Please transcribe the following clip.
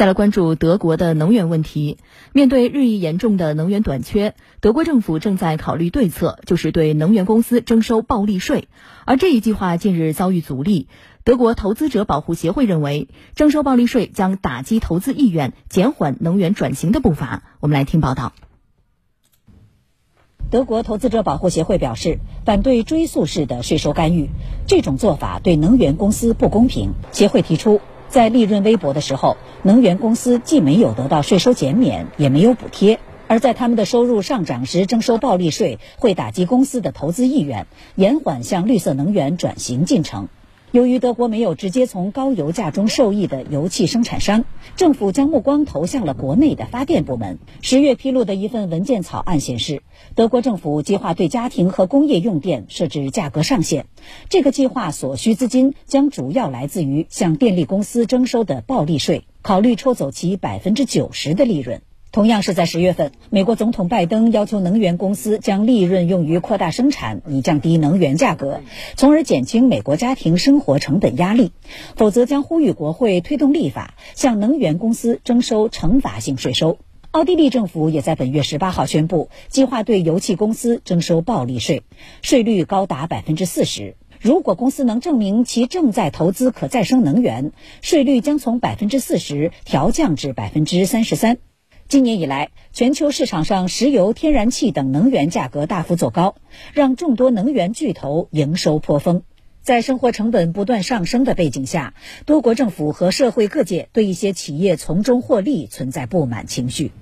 再来关注德国的能源问题。面对日益严重的能源短缺，德国政府正在考虑对策，就是对能源公司征收暴利税。而这一计划近日遭遇阻力。德国投资者保护协会认为，征收暴利税将打击投资意愿，减缓能源转型的步伐。我们来听报道。德国投资者保护协会表示，反对追溯式的税收干预，这种做法对能源公司不公平。协会提出。在利润微薄的时候，能源公司既没有得到税收减免，也没有补贴；而在他们的收入上涨时征收暴利税，会打击公司的投资意愿，延缓向绿色能源转型进程。由于德国没有直接从高油价中受益的油气生产商，政府将目光投向了国内的发电部门。十月披露的一份文件草案显示，德国政府计划对家庭和工业用电设置价格上限。这个计划所需资金将主要来自于向电力公司征收的暴利税，考虑抽走其百分之九十的利润。同样是在十月份，美国总统拜登要求能源公司将利润用于扩大生产，以降低能源价格，从而减轻美国家庭生活成本压力；否则将呼吁国会推动立法，向能源公司征收惩罚性税收。奥地利政府也在本月十八号宣布，计划对油气公司征收暴利税，税率高达百分之四十。如果公司能证明其正在投资可再生能源，税率将从百分之四十调降至百分之三十三。今年以来，全球市场上石油、天然气等能源价格大幅走高，让众多能源巨头营收颇丰。在生活成本不断上升的背景下，多国政府和社会各界对一些企业从中获利存在不满情绪。